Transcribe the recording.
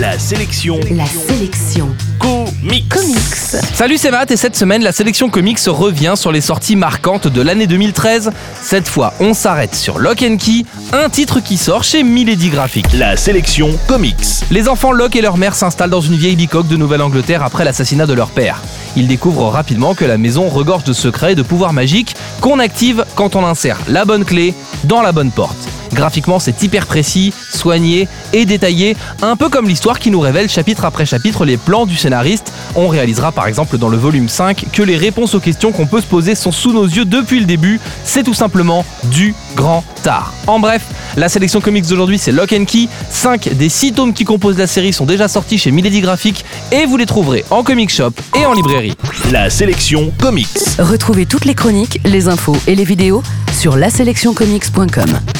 La sélection La sélection comics. comics. Salut c'est Matt et cette semaine la sélection comics revient sur les sorties marquantes de l'année 2013. Cette fois on s'arrête sur Lock and Key, un titre qui sort chez Milady Graphics. La sélection comics. Les enfants Locke et leur mère s'installent dans une vieille bicoque de Nouvelle-Angleterre après l'assassinat de leur père. Ils découvrent rapidement que la maison regorge de secrets et de pouvoirs magiques qu'on active quand on insère la bonne clé dans la bonne porte. Graphiquement, c'est hyper précis, soigné et détaillé, un peu comme l'histoire qui nous révèle chapitre après chapitre les plans du scénariste. On réalisera par exemple dans le volume 5 que les réponses aux questions qu'on peut se poser sont sous nos yeux depuis le début. C'est tout simplement du grand art. En bref, la sélection comics d'aujourd'hui c'est Lock and Key. 5 des 6 tomes qui composent la série sont déjà sortis chez Milady Graphics et vous les trouverez en comic shop et en librairie. La sélection comics. Retrouvez toutes les chroniques, les infos et les vidéos sur laselectioncomics.com.